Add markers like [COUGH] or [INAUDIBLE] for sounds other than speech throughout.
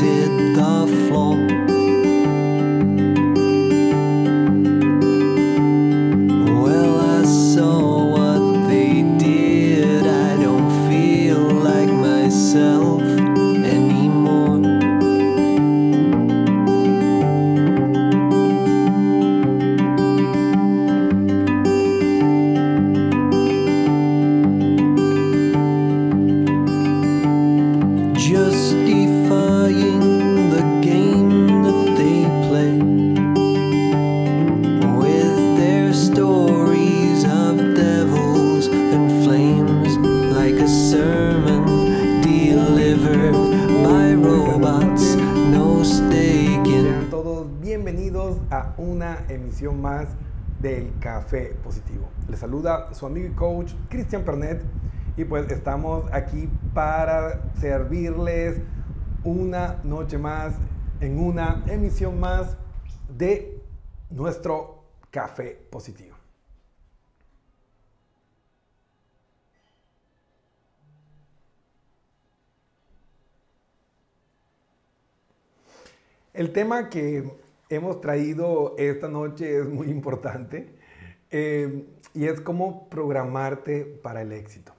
hit the floor. Saluda su amigo y coach Cristian Pernet y pues estamos aquí para servirles una noche más en una emisión más de nuestro Café Positivo. El tema que hemos traído esta noche es muy importante eh, y es cómo programarte para el éxito,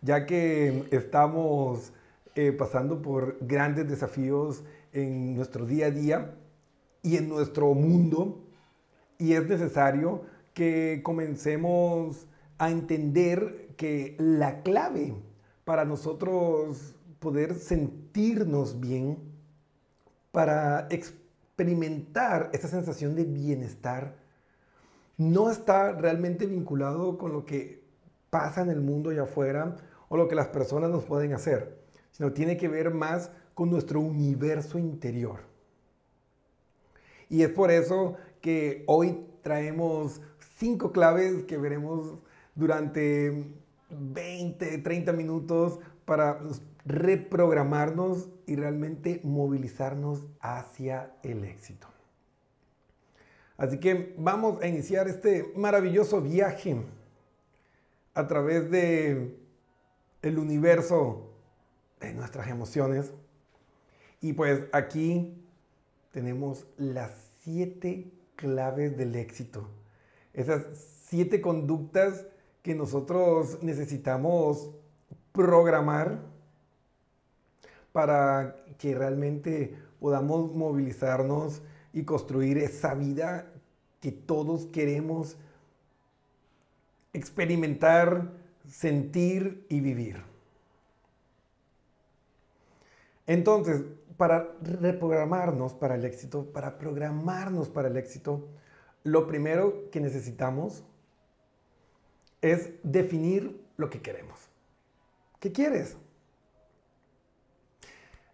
ya que estamos eh, pasando por grandes desafíos en nuestro día a día y en nuestro mundo y es necesario que comencemos a entender que la clave para nosotros poder sentirnos bien para experimentar esa sensación de bienestar no está realmente vinculado con lo que pasa en el mundo allá afuera o lo que las personas nos pueden hacer, sino tiene que ver más con nuestro universo interior. Y es por eso que hoy traemos cinco claves que veremos durante 20, 30 minutos para reprogramarnos y realmente movilizarnos hacia el éxito. Así que vamos a iniciar este maravilloso viaje a través de el universo de nuestras emociones. Y pues aquí tenemos las siete claves del éxito. Esas siete conductas que nosotros necesitamos programar para que realmente podamos movilizarnos y construir esa vida que todos queremos experimentar, sentir y vivir. Entonces, para reprogramarnos para el éxito, para programarnos para el éxito, lo primero que necesitamos es definir lo que queremos. ¿Qué quieres?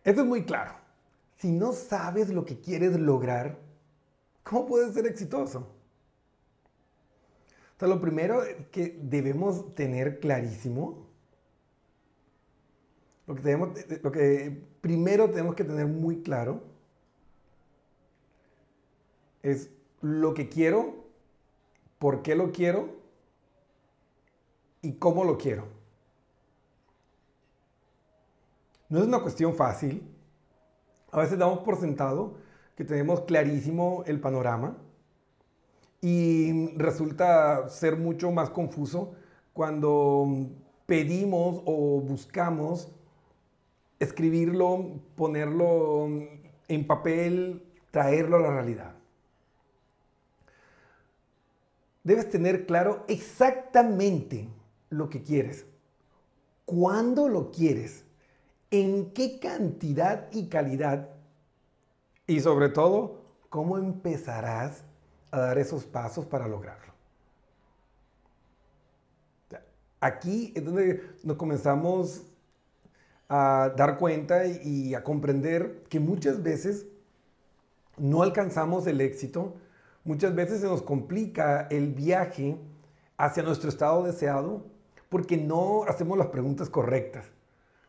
Esto es muy claro. Si no sabes lo que quieres lograr, ¿cómo puedes ser exitoso? O sea, lo primero que debemos tener clarísimo, lo que, tenemos, lo que primero tenemos que tener muy claro, es lo que quiero, por qué lo quiero y cómo lo quiero. No es una cuestión fácil. A veces damos por sentado que tenemos clarísimo el panorama y resulta ser mucho más confuso cuando pedimos o buscamos escribirlo, ponerlo en papel, traerlo a la realidad. Debes tener claro exactamente lo que quieres, cuándo lo quieres, en qué cantidad y calidad y sobre todo, cómo empezarás a dar esos pasos para lograrlo. Aquí es donde nos comenzamos a dar cuenta y a comprender que muchas veces no alcanzamos el éxito, muchas veces se nos complica el viaje hacia nuestro estado deseado porque no hacemos las preguntas correctas.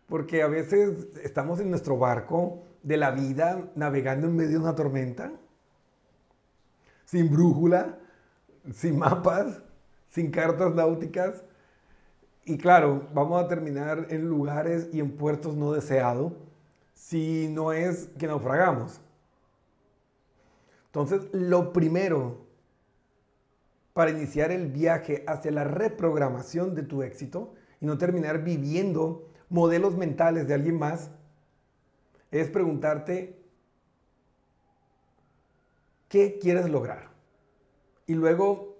Porque a veces estamos en nuestro barco de la vida navegando en medio de una tormenta, sin brújula, sin mapas, sin cartas náuticas. Y claro, vamos a terminar en lugares y en puertos no deseados si no es que naufragamos. Entonces, lo primero para iniciar el viaje hacia la reprogramación de tu éxito y no terminar viviendo modelos mentales de alguien más, es preguntarte qué quieres lograr. Y luego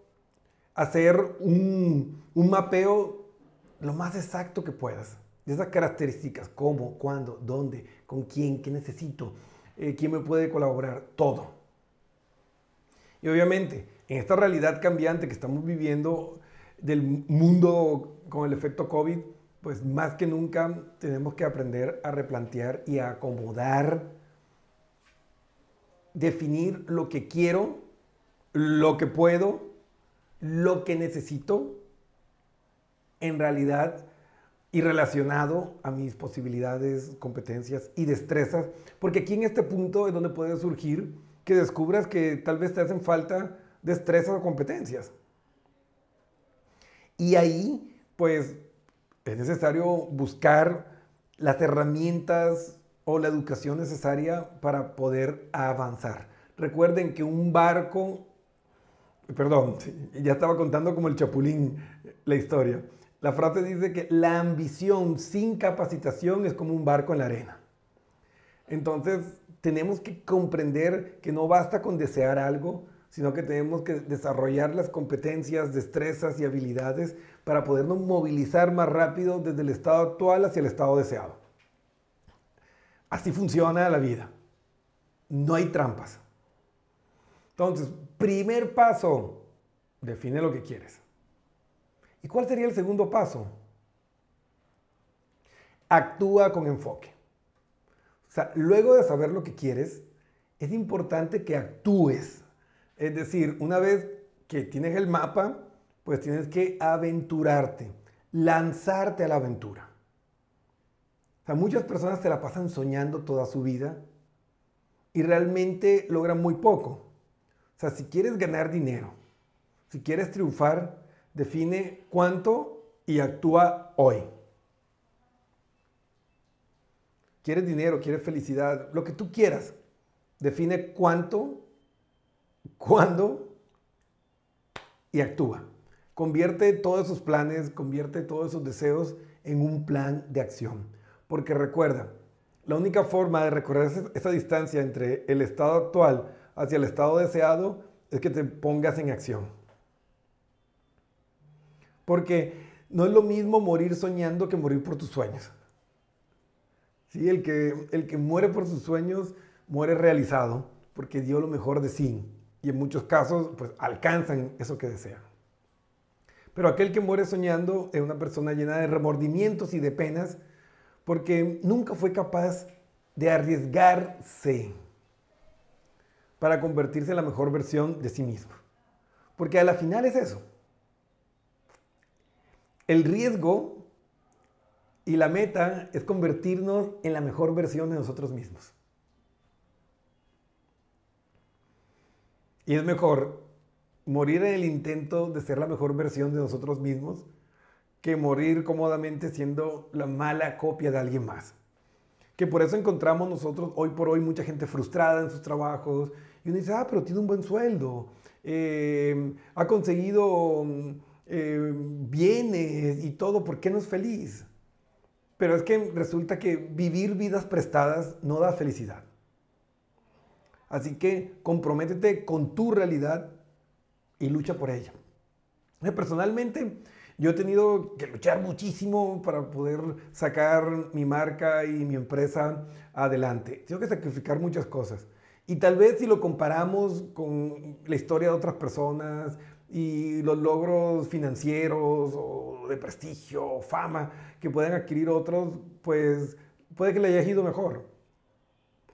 hacer un, mapeo lo más exacto que puedas de esas características, cómo, cuándo, dónde, con quién, qué necesito, eh, quién me puede colaborar, todo. Y obviamente, en esta realidad cambiante que estamos viviendo del mundo con el efecto COVID, pues más que nunca tenemos que aprender a replantear y a acomodar, definir lo que quiero, lo que puedo, lo que necesito, en realidad y relacionado a mis posibilidades, competencias y destrezas, porque aquí en este punto es donde puede surgir que descubras que tal vez te hacen falta destrezas o competencias. Y ahí, pues, es necesario buscar las herramientas o la educación necesaria para poder avanzar. Recuerden que un barco, perdón, ya estaba contando como el chapulín la historia. La frase dice que la ambición sin capacitación es como un barco en la arena. Entonces, tenemos que comprender que no basta con desear algo, sino que tenemos que desarrollar las competencias, destrezas y habilidades para podernos movilizar más rápido desde el estado actual hacia el estado deseado. Así funciona la vida. No hay trampas. Entonces, primer paso, define lo que quieres. ¿Y cuál sería el segundo paso? Actúa con enfoque. O sea, luego de saber lo que quieres, es importante que actúes es decir, una vez que tienes el mapa, pues tienes que aventurarte, lanzarte a la aventura. O sea, muchas personas se la pasan soñando toda su vida y realmente logran muy poco. O sea, si quieres ganar dinero, si quieres triunfar, define cuánto y actúa hoy. ¿Quieres dinero? ¿Quieres felicidad? Lo que tú quieras. Define cuánto cuándo y actúa. Convierte todos esos planes, convierte todos esos deseos en un plan de acción. Porque recuerda, la única forma de recorrer esa distancia entre el estado actual hacia el estado deseado es que te pongas en acción. Porque no es lo mismo morir soñando que morir por tus sueños. ¿Sí? El, que, el que muere por sus sueños muere realizado porque dio lo mejor de sí y en muchos casos pues alcanzan eso que desean. Pero aquel que muere soñando es una persona llena de remordimientos y de penas porque nunca fue capaz de arriesgarse para convertirse en la mejor versión de sí mismo. Porque a la final es eso. El riesgo y la meta es convertirnos en la mejor versión de nosotros mismos. Y es mejor morir en el intento de ser la mejor versión de nosotros mismos que morir cómodamente siendo la mala copia de alguien más. Que por eso encontramos nosotros hoy por hoy mucha gente frustrada en sus trabajos y uno dice, ah, pero tiene un buen sueldo, eh, ha conseguido eh, bienes y todo, ¿por qué no es feliz? Pero es que resulta que vivir vidas prestadas no da felicidad. Así que comprométete con tu realidad y lucha por ella. Personalmente, yo he tenido que luchar muchísimo para poder sacar mi marca y mi empresa adelante. Tengo que sacrificar muchas cosas. Y tal vez si lo comparamos con la historia de otras personas y los logros financieros o de prestigio o fama que pueden adquirir otros, pues puede que le haya ido mejor.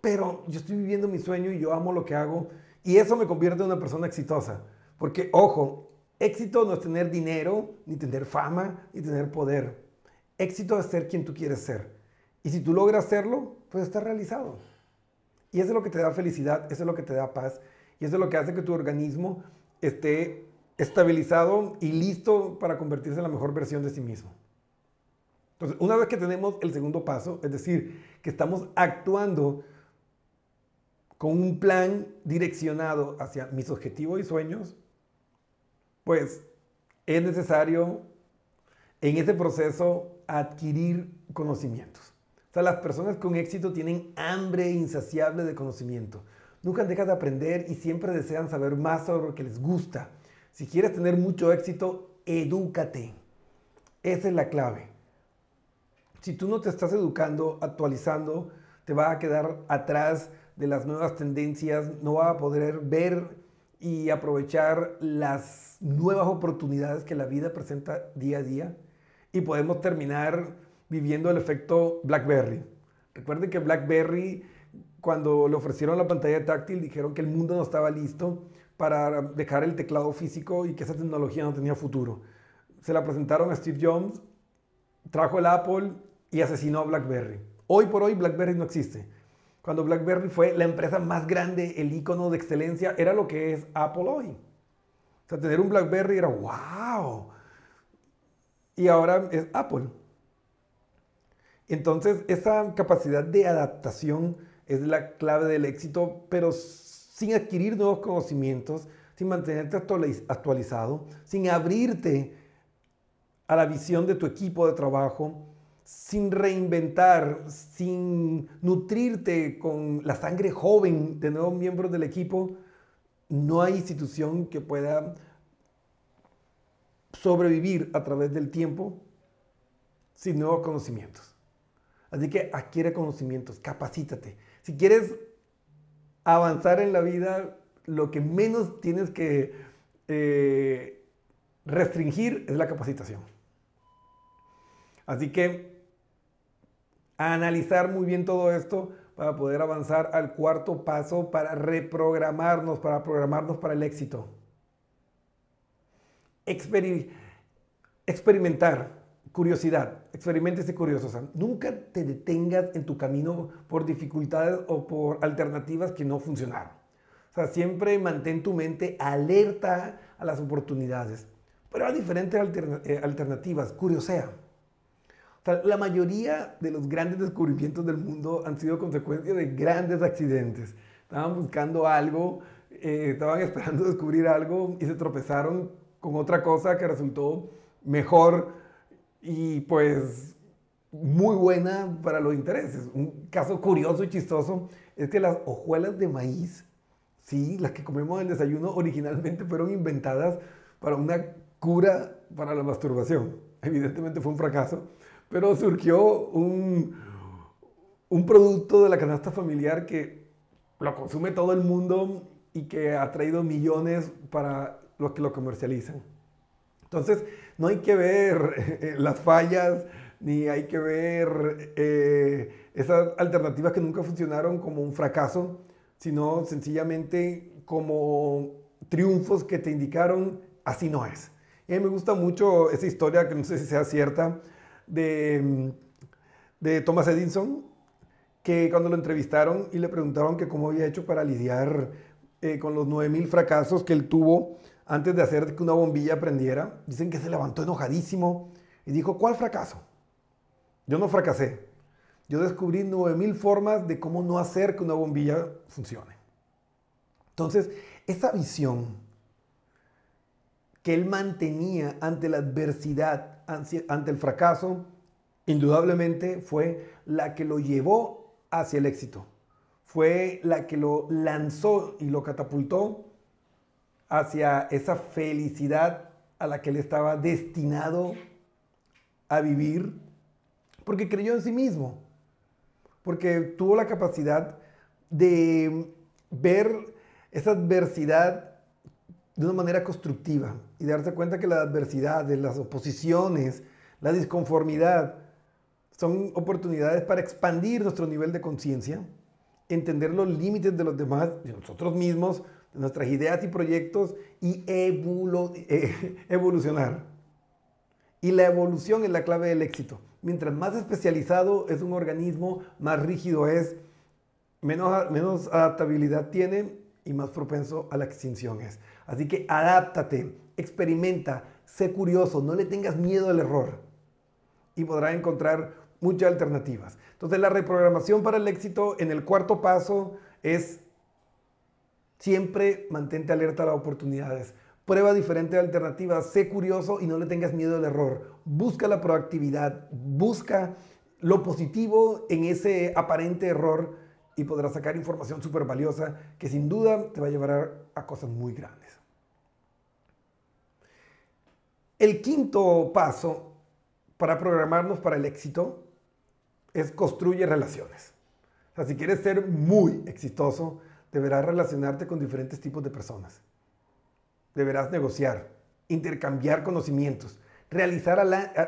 Pero yo estoy viviendo mi sueño y yo amo lo que hago y eso me convierte en una persona exitosa. Porque, ojo, éxito no es tener dinero, ni tener fama, ni tener poder. Éxito es ser quien tú quieres ser. Y si tú logras hacerlo, pues estás realizado. Y eso es lo que te da felicidad, eso es lo que te da paz, y eso es lo que hace que tu organismo esté estabilizado y listo para convertirse en la mejor versión de sí mismo. Entonces, una vez que tenemos el segundo paso, es decir, que estamos actuando con un plan direccionado hacia mis objetivos y sueños, pues es necesario en ese proceso adquirir conocimientos. O sea, las personas con éxito tienen hambre insaciable de conocimiento. Nunca dejan de aprender y siempre desean saber más sobre lo que les gusta. Si quieres tener mucho éxito, edúcate. Esa es la clave. Si tú no te estás educando, actualizando, te vas a quedar atrás de las nuevas tendencias, no vas a poder ver y aprovechar las nuevas oportunidades que la vida presenta día a día y podemos terminar viviendo el efecto BlackBerry. Recuerden que BlackBerry, cuando le ofrecieron la pantalla táctil, dijeron que el mundo no estaba listo para dejar el teclado físico y que esa tecnología no tenía futuro. Se la presentaron a Steve Jobs, trajo el Apple y asesinó a BlackBerry. Hoy por hoy BlackBerry no existe. Cuando BlackBerry fue la empresa más grande, el icono de excelencia, era lo que es Apple hoy. O sea, tener un BlackBerry era wow. Y ahora es Apple. Entonces, esa capacidad de adaptación es la clave del éxito, pero sin adquirir nuevos conocimientos, sin mantenerte actualizado, sin abrirte a la visión de tu equipo de trabajo, sin reinventar, sin nutrirte con la sangre joven de nuevos miembros del equipo, no hay institución que pueda sobrevivir a través del tiempo sin nuevos conocimientos. Así que adquiere conocimientos, capacítate. Si quieres avanzar en la vida, lo que menos tienes que eh, restringir es la capacitación. Así que analizar muy bien todo esto para poder avanzar al cuarto paso para reprogramarnos, para programarnos para el éxito. experimentar curiosidad, experimente curioso. nunca te detengas en tu camino por dificultades o por alternativas que no funcionaron. O sea, siempre mantén tu mente alerta a las oportunidades. Pero hay diferentes eh, alternativas, curiosea. La mayoría de los grandes descubrimientos del mundo han sido consecuencia de grandes accidentes. Estaban buscando algo, eh, estaban [LAUGHS] esperando descubrir algo y se tropezaron con otra cosa que resultó mejor y pues muy buena para los intereses. Un caso curioso y chistoso es que las hojuelas de maíz, sí, las que comemos en el desayuno originalmente fueron inventadas para una cura para la masturbación. Evidentemente fue un fracaso, pero surgió un, un producto de la canasta familiar que lo consume todo el mundo y que ha traído millones para los que lo comercializan. Entonces, no hay que ver eh, las fallas, ni hay que ver eh, esas alternativas que nunca funcionaron como un fracaso, sino sencillamente como triunfos que te indicaron, así no es. Y me gusta mucho esa historia, que no sé si sea cierta, de, de Thomas Edison, que cuando lo entrevistaron y le preguntaron que cómo había hecho para lidiar eh, con los 9000 fracasos que él tuvo, antes de hacer que una bombilla prendiera, dicen que se levantó enojadísimo y dijo, ¿cuál fracaso? Yo no fracasé. Yo descubrí 9000 formas de cómo no hacer que una bombilla funcione. Entonces, esa visión que él mantenía ante la adversidad, ante el fracaso, indudablemente fue la que lo llevó hacia el éxito. Fue la que lo lanzó y lo catapultó hacia esa felicidad a la que él estaba destinado a vivir, porque creyó en sí mismo, porque tuvo la capacidad de ver esa adversidad de una manera constructiva y darse cuenta que la adversidad, las oposiciones, la disconformidad, son oportunidades para expandir nuestro nivel de conciencia, entender los límites de los demás, de nosotros mismos, de nuestras ideas y proyectos y eh, [LAUGHS] evolucionar. Y la evolución es la clave del éxito. Mientras más especializado es un organismo, más rígido es, menos adaptabilidad tiene y más propenso a la extinción es. Así que adáptate, experimenta, sé curioso, no le tengas miedo al error y podrás encontrar muchas alternativas. Entonces la reprogramación para el éxito en el cuarto paso es siempre mantente alerta a las oportunidades. Prueba diferentes alternativas, sé curioso y no le tengas miedo al error. Busca la proactividad, busca lo positivo en ese aparente error y podrás sacar información súper valiosa que sin duda te va a llevar a, cosas muy grandes. El quinto paso para programarnos para el éxito es construye relaciones. O sea, si quieres ser muy exitoso, deberás relacionarte con diferentes tipos de personas. Deberás negociar, intercambiar conocimientos, realizar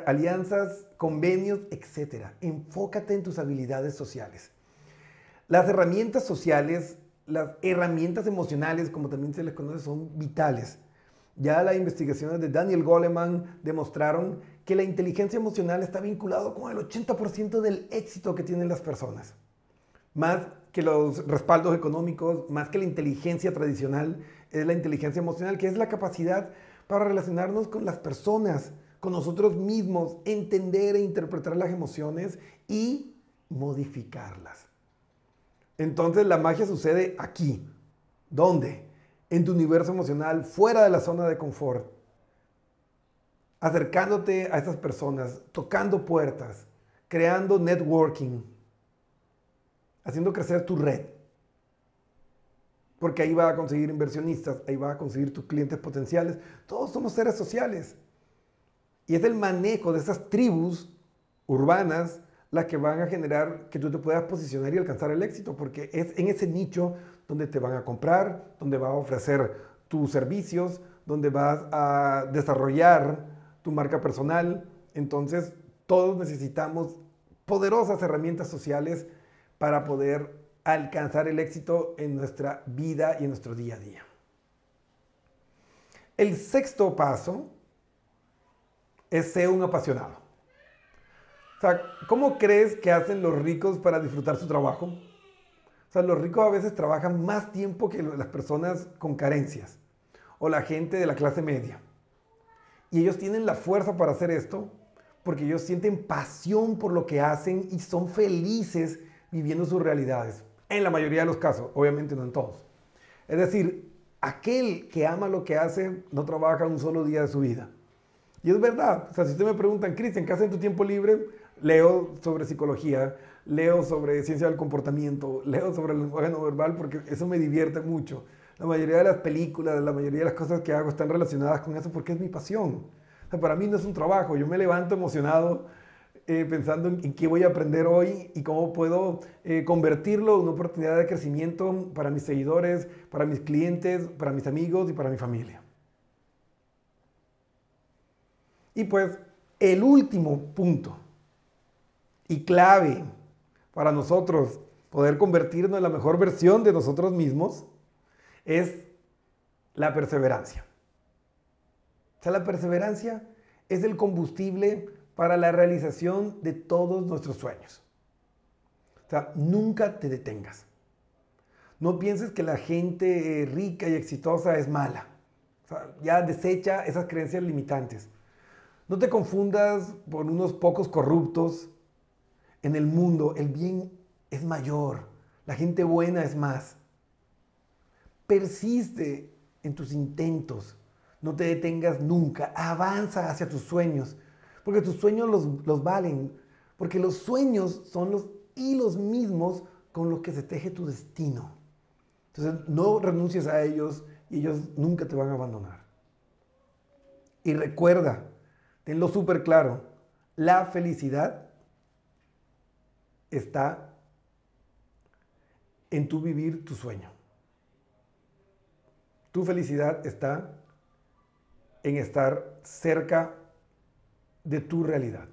alianzas, convenios, etc. Enfócate en tus habilidades sociales. Las herramientas sociales, las herramientas emocionales, como también se les conoce, son vitales. Ya las investigaciones de Daniel Goleman demostraron que la inteligencia emocional está vinculado con el 80% del éxito que tienen las personas. Más que los respaldos económicos, más que la inteligencia tradicional, es la inteligencia emocional, que es la capacidad para relacionarnos con las personas, con nosotros mismos, entender e interpretar las emociones y modificarlas. Entonces la magia sucede aquí. ¿Dónde? En tu universo emocional, fuera de la zona de confort. Acercándote a esas personas, tocando puertas, creando networking, haciendo crecer tu red. Porque ahí va a conseguir inversionistas, ahí va a conseguir tus clientes potenciales. Todos somos seres sociales. Y es el manejo de esas tribus urbanas las que van a generar que tú te puedas posicionar y alcanzar el éxito, porque es en ese nicho donde te van a comprar, donde vas a ofrecer tus servicios, donde vas a desarrollar tu marca personal. Entonces, todos necesitamos poderosas herramientas sociales para poder alcanzar el éxito en nuestra vida y en nuestro día a día. El sexto paso es ser un apasionado. O sea, ¿cómo crees que hacen los ricos para disfrutar su trabajo? O sea, los ricos a veces trabajan más tiempo que las personas con carencias o la gente de la clase media. Y ellos tienen la fuerza para hacer esto porque ellos sienten pasión por lo que hacen y son felices viviendo sus realidades. En la mayoría de los casos, obviamente no en todos. Es decir, aquel que ama lo que hace no trabaja un solo día de su vida. Y es verdad. O sea, si usted me preguntan, Cristian, ¿qué hace en tu tiempo libre? Leo sobre psicología, leo sobre ciencia del comportamiento, leo sobre lenguaje no verbal porque eso me divierte mucho. La mayoría de las películas, la mayoría de las cosas que hago están relacionadas con eso porque es mi pasión. para mí no es un trabajo, yo me levanto emocionado eh, pensando en, qué voy a aprender hoy y cómo puedo eh, convertirlo en una oportunidad de crecimiento para mis seguidores, para mis clientes, para mis amigos y para mi familia. Y pues el último punto y clave para nosotros poder convertirnos en la mejor versión de nosotros mismos es la perseverancia. O sea, la perseverancia es el combustible para la realización de todos nuestros sueños. O sea, nunca te detengas. No pienses que la gente rica y exitosa es mala. O sea, ya desecha esas creencias limitantes. No te confundas por unos pocos corruptos en el mundo el bien es mayor, la gente buena es más. Persiste en tus intentos, no te detengas nunca, avanza hacia tus sueños, porque tus sueños los, valen, porque los sueños son los hilos mismos con los que se teje tu destino. Entonces no renuncies a ellos y ellos nunca te van a abandonar. Y recuerda, tenlo súper claro, la felicidad está en tu vivir tu sueño. Tu felicidad está en estar cerca de tu realidad.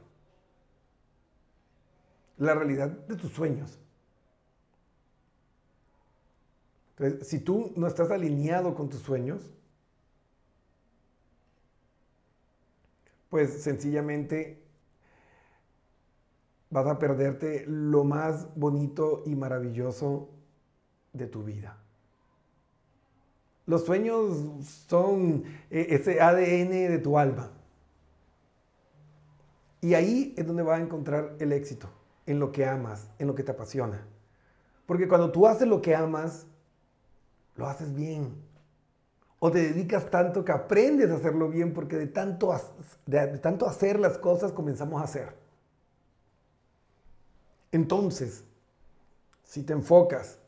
La realidad de tus sueños. Entonces, si tú no estás alineado con tus sueños, pues sencillamente vas a perderte lo más bonito y maravilloso de tu vida. Los sueños son eh, ese ADN de tu alma. Y ahí es donde vas a encontrar el éxito, en lo que amas, en lo que te apasiona. Porque cuando tú haces lo que amas, lo haces bien. O te dedicas tanto que aprendes a hacerlo bien porque de tanto, de tanto hacer las cosas comenzamos a hacer. Entonces, si te enfocas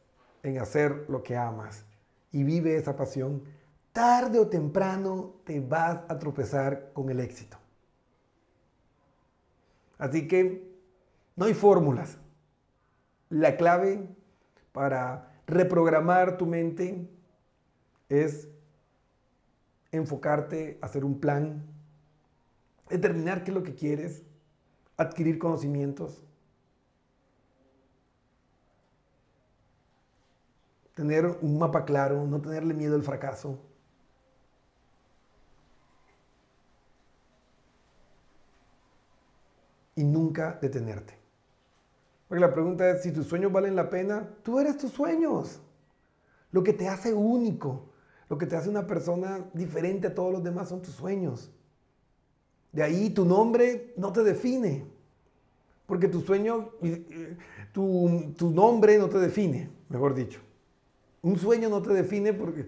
en hacer lo que amas y vive esa pasión, tarde o temprano te vas a tropezar con el éxito. Así que no hay fórmulas. La clave para reprogramar tu mente es enfocarte, hacer un plan, determinar qué es lo que quieres, adquirir conocimientos, tener un mapa claro, no tenerle miedo al fracaso. Y nunca detenerte. Porque la pregunta es, si tus sueños valen la pena, tú eres tus sueños. Lo que te hace único, lo que te hace una persona diferente a todos los demás son tus sueños. De ahí tu nombre no te define. Porque tu sueño, tu, tu nombre no te define, mejor dicho. Un sueño no te define porque...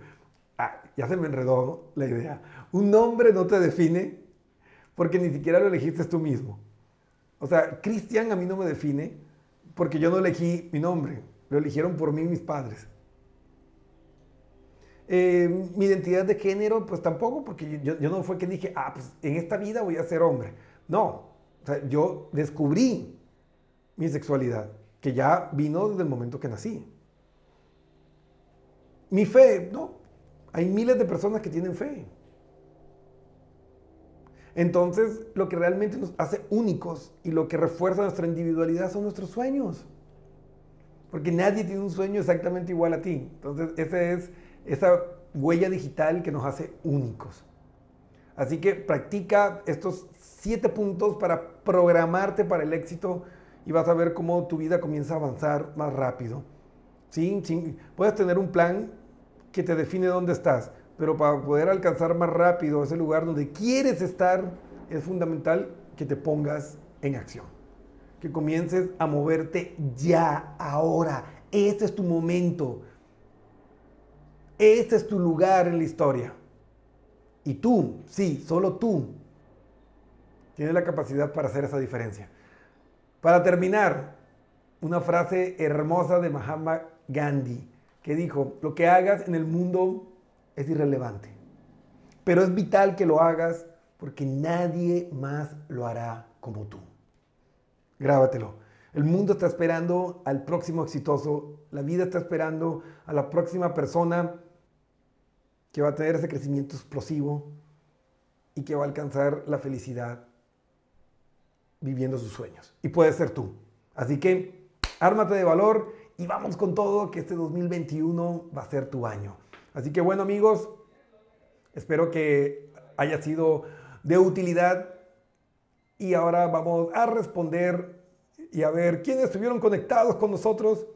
Ah, ya se me enredó la idea. Un nombre no te define porque ni siquiera lo elegiste tú mismo. O sea, Cristian a mí no me define porque yo no elegí mi nombre. Lo eligieron por mí mis padres. Eh, mi identidad de género, pues tampoco, porque yo, no fue que dije, ah, pues en esta vida voy a ser hombre. No, o sea, yo descubrí mi sexualidad, que ya vino desde el momento que nací. Mi fe, no. Hay miles de personas que tienen fe. Entonces, lo que realmente nos hace únicos y lo que refuerza nuestra individualidad son nuestros sueños. Porque nadie tiene un sueño exactamente igual a ti. Entonces, esa es esa huella digital que nos hace únicos. Así que practica estos siete puntos para programarte para el éxito y vas a ver cómo tu vida comienza a avanzar más rápido. ¿Sí? Puedes tener un plan que te define dónde estás. Pero para poder alcanzar más rápido ese lugar donde quieres estar, es fundamental que te pongas en acción. Que comiences a moverte ya, ahora. Este es tu momento. Este es tu lugar en la historia. Y tú, sí, solo tú, tienes la capacidad para hacer esa diferencia. Para terminar, una frase hermosa de Mahatma Gandhi que dijo, lo que hagas en el mundo es irrelevante, pero es vital que lo hagas porque nadie más lo hará como tú. Grábatelo. El mundo está esperando al próximo exitoso, la vida está esperando a la próxima persona que va a tener ese crecimiento explosivo y que va a alcanzar la felicidad viviendo sus sueños. Y puede ser tú. Así que, ármate de valor y vamos con todo, que este 2021 va a ser tu año. Así que bueno amigos, espero que haya sido de utilidad y ahora vamos a responder y a ver quiénes estuvieron conectados con nosotros.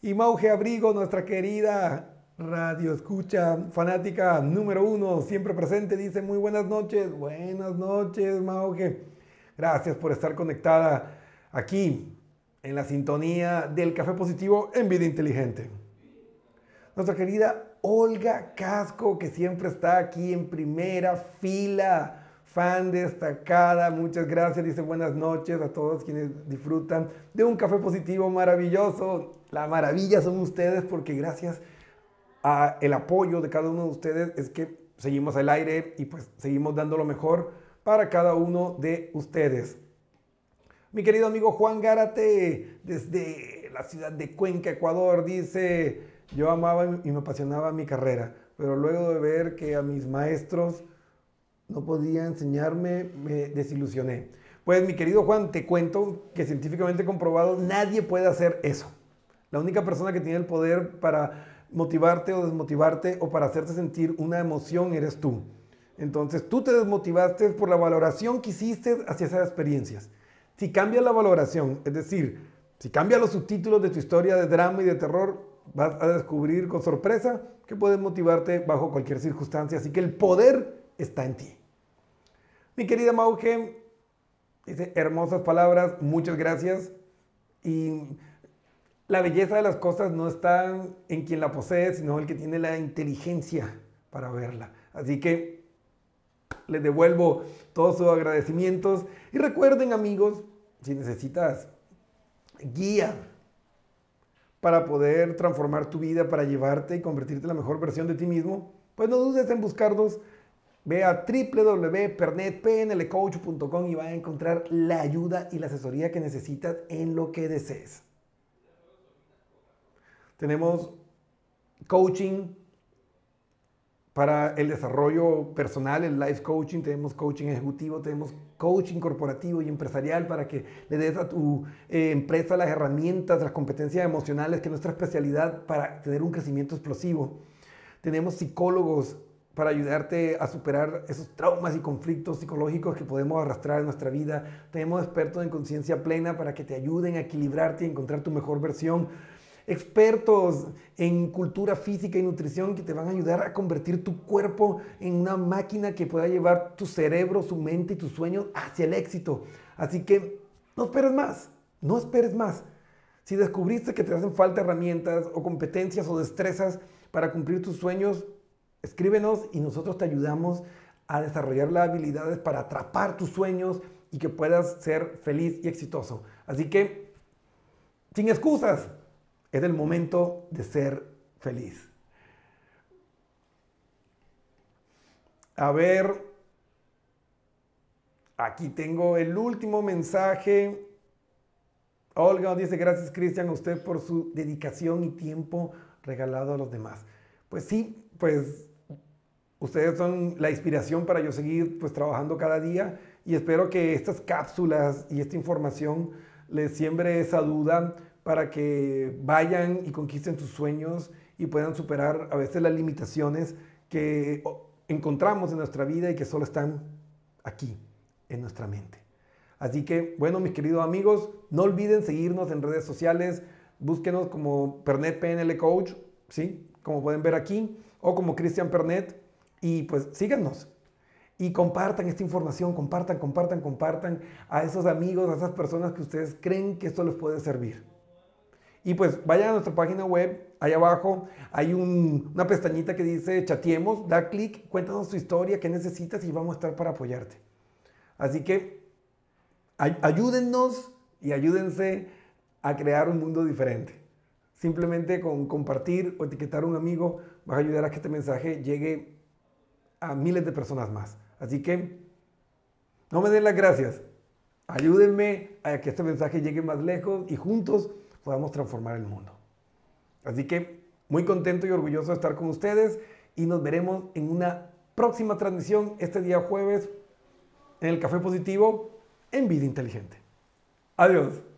Y Mauge Abrigo, nuestra querida radio escucha fanática número uno, siempre presente, dice muy buenas noches. Buenas noches, Mauge. Gracias por estar conectada aquí en la sintonía del Café Positivo en Vida Inteligente. Nuestra querida Olga Casco, que siempre está aquí en primera fila, fan destacada, muchas gracias, dice buenas noches a todos quienes disfrutan de un café positivo maravilloso. La maravilla son ustedes porque gracias a el apoyo de cada uno de ustedes es que seguimos al aire y pues seguimos dando lo mejor para cada uno de ustedes. Mi querido amigo Juan Gárate, desde la ciudad de Cuenca, Ecuador, dice, yo amaba y me apasionaba mi carrera, pero luego de ver que a mis maestros no podía enseñarme, me desilusioné. Pues mi querido Juan, te cuento que científicamente comprobado nadie puede hacer eso. La única persona que tiene el poder para motivarte o desmotivarte o para hacerte sentir una emoción eres tú. Entonces tú te desmotivaste por la valoración que hiciste hacia esas experiencias. Si cambia la valoración, es decir, si cambia los subtítulos de tu historia de drama y de terror, vas a descubrir con sorpresa que puedes motivarte bajo cualquier circunstancia. Así que el poder está en ti. Mi querida Mauge, dice hermosas palabras, muchas gracias. Y la belleza de las cosas no está en quien la posee, sino el que tiene la inteligencia para verla. Así que les devuelvo todos sus agradecimientos. Y recuerden amigos, si necesitas guía para poder transformar tu vida, para llevarte y convertirte en la mejor versión de ti mismo, pues no dudes en buscarnos. Ve a www.pernetpnlcoach.com y va a encontrar la ayuda y la asesoría que necesitas en lo que desees. Tenemos coaching para el desarrollo personal, el life coaching, tenemos coaching ejecutivo, tenemos coaching corporativo y empresarial para que le des a tu eh, empresa las herramientas, las competencias emocionales, que es nuestra especialidad para tener un crecimiento explosivo. Tenemos psicólogos para ayudarte a superar esos traumas y conflictos psicológicos que podemos arrastrar en nuestra vida. Tenemos expertos en conciencia plena para que te ayuden a equilibrarte y encontrar tu mejor versión expertos en cultura física y nutrición que te van a ayudar a convertir tu cuerpo en una máquina que pueda llevar tu cerebro, su mente y tus sueños hacia el éxito. Así que no esperes más, no esperes más. Si descubriste que te hacen falta herramientas o competencias o destrezas para cumplir tus sueños, escríbenos y nosotros te ayudamos a desarrollar las habilidades para atrapar tus sueños y que puedas ser feliz y exitoso. Así que, sin excusas, es el momento de ser feliz. A ver, aquí tengo el último mensaje. Olga dice, gracias Cristian a usted por su dedicación y tiempo regalado a los demás. Pues sí, pues ustedes son la inspiración para yo seguir pues trabajando cada día y espero que estas cápsulas y esta información les siembre esa duda para que vayan y conquisten sus sueños y puedan superar a veces las limitaciones que encontramos en nuestra vida y que solo están aquí, en nuestra mente. Así que, bueno, mis queridos amigos, no olviden seguirnos en redes sociales, búsquenos como Pernet PNL Coach, ¿sí? Como pueden ver aquí, o como Cristian Pernet, y pues síganos. Y compartan esta información, compartan, compartan, compartan a esos amigos, a esas personas que ustedes creen que esto les puede servir. Y pues vayan a nuestra página web, ahí abajo hay una pestañita que dice chateemos, da clic, cuéntanos tu historia, qué necesitas y vamos a estar para apoyarte. Así que ayúdennos y ayúdense a crear un mundo diferente. Simplemente con compartir o etiquetar a un amigo vas a ayudar a que este mensaje llegue a miles de personas más. Así que no me den las gracias. Ayúdenme a que este mensaje llegue más lejos y juntos podamos transformar el mundo. Así que muy contento y orgulloso de estar con ustedes y nos veremos en una próxima transmisión este día jueves en el Café Positivo en Vida Inteligente. Adiós.